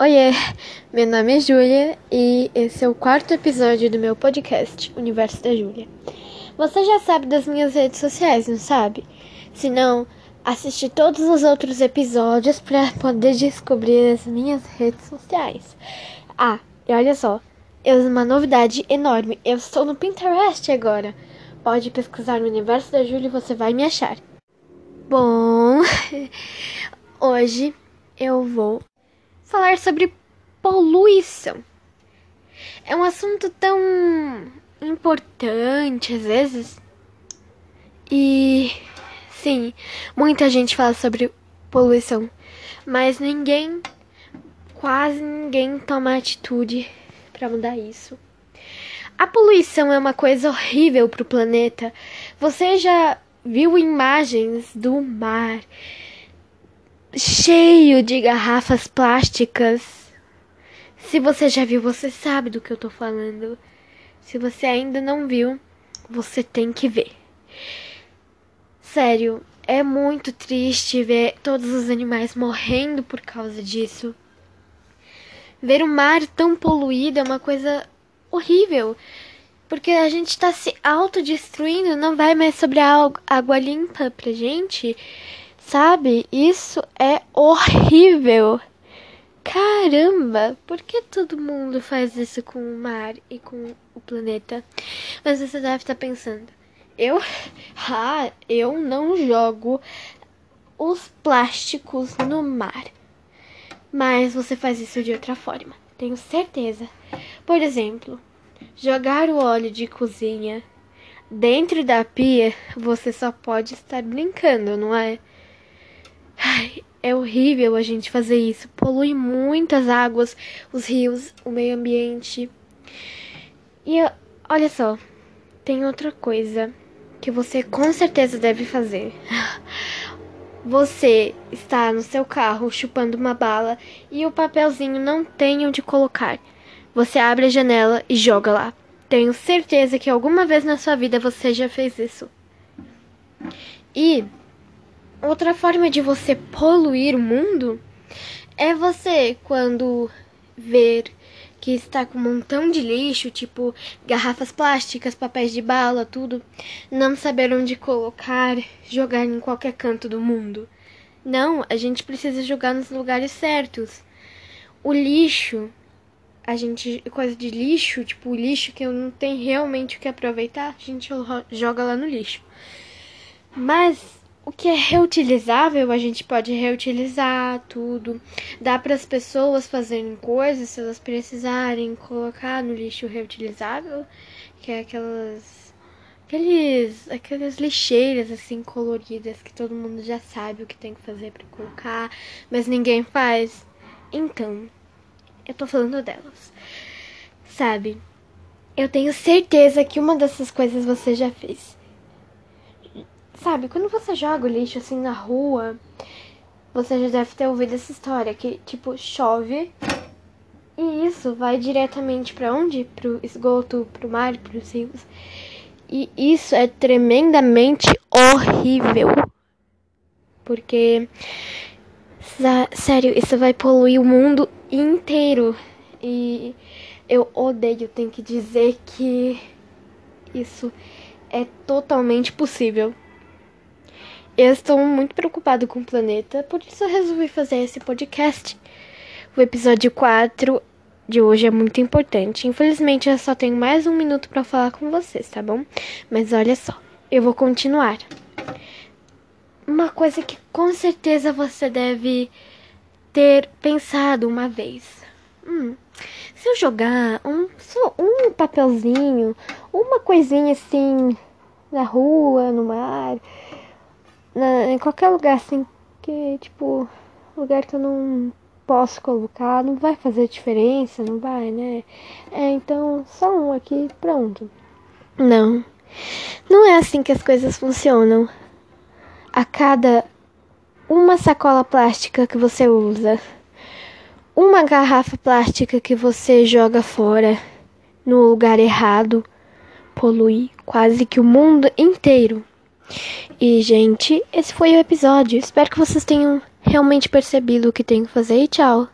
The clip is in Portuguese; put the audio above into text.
Oiê, meu nome é Júlia e esse é o quarto episódio do meu podcast Universo da Júlia. Você já sabe das minhas redes sociais, não sabe? Se não, assiste todos os outros episódios para poder descobrir as minhas redes sociais. Ah, e olha só, eu uma novidade enorme. Eu estou no Pinterest agora. Pode pesquisar no Universo da Júlia e você vai me achar. Bom, hoje eu vou falar sobre poluição. É um assunto tão importante às vezes. E sim, muita gente fala sobre poluição, mas ninguém, quase ninguém toma atitude para mudar isso. A poluição é uma coisa horrível para o planeta. Você já viu imagens do mar cheio de garrafas plásticas. Se você já viu, você sabe do que eu tô falando. Se você ainda não viu, você tem que ver. Sério, é muito triste ver todos os animais morrendo por causa disso. Ver o mar tão poluído é uma coisa horrível. Porque a gente está se autodestruindo, não vai mais sobre a água limpa pra gente. Sabe? Isso é horrível. Caramba, por que todo mundo faz isso com o mar e com o planeta? Mas você deve estar pensando, eu, ah, eu não jogo os plásticos no mar. Mas você faz isso de outra forma, tenho certeza. Por exemplo, jogar o óleo de cozinha dentro da pia, você só pode estar brincando, não é? Ai, é horrível a gente fazer isso. Polui muitas águas, os rios, o meio ambiente. E olha só, tem outra coisa que você com certeza deve fazer. Você está no seu carro chupando uma bala e o papelzinho não tem onde colocar. Você abre a janela e joga lá. Tenho certeza que alguma vez na sua vida você já fez isso. E Outra forma de você poluir o mundo é você quando ver que está com um montão de lixo, tipo garrafas plásticas, papéis de bala, tudo, não saber onde colocar, jogar em qualquer canto do mundo. Não, a gente precisa jogar nos lugares certos. O lixo, a gente, coisa de lixo, tipo lixo que eu não tenho realmente o que aproveitar, a gente joga lá no lixo. Mas o que é reutilizável, a gente pode reutilizar tudo. Dá para as pessoas fazerem coisas se elas precisarem colocar no lixo reutilizável, que é aquelas aqueles aquelas lixeiras assim coloridas que todo mundo já sabe o que tem que fazer para colocar, mas ninguém faz. Então, eu tô falando delas. Sabe? Eu tenho certeza que uma dessas coisas você já fez. Sabe, quando você joga o lixo assim na rua, você já deve ter ouvido essa história que, tipo, chove e isso vai diretamente para onde? Pro esgoto, pro mar, pros rios. E isso é tremendamente horrível. Porque, sério, isso vai poluir o mundo inteiro. E eu odeio, tenho que dizer que isso é totalmente possível. Eu estou muito preocupado com o planeta, por isso eu resolvi fazer esse podcast. O episódio 4 de hoje é muito importante. Infelizmente, eu só tenho mais um minuto para falar com vocês, tá bom? Mas olha só, eu vou continuar. Uma coisa que com certeza você deve ter pensado uma vez. Hum, se eu jogar um, só um papelzinho, uma coisinha assim na rua, no mar na, em qualquer lugar assim que, tipo, lugar que eu não posso colocar, não vai fazer diferença, não vai, né? É, então, só um aqui, pronto. Não. Não é assim que as coisas funcionam. A cada uma sacola plástica que você usa, uma garrafa plástica que você joga fora no lugar errado, polui quase que o mundo inteiro. E, gente, esse foi o episódio. Espero que vocês tenham realmente percebido o que tem que fazer e tchau!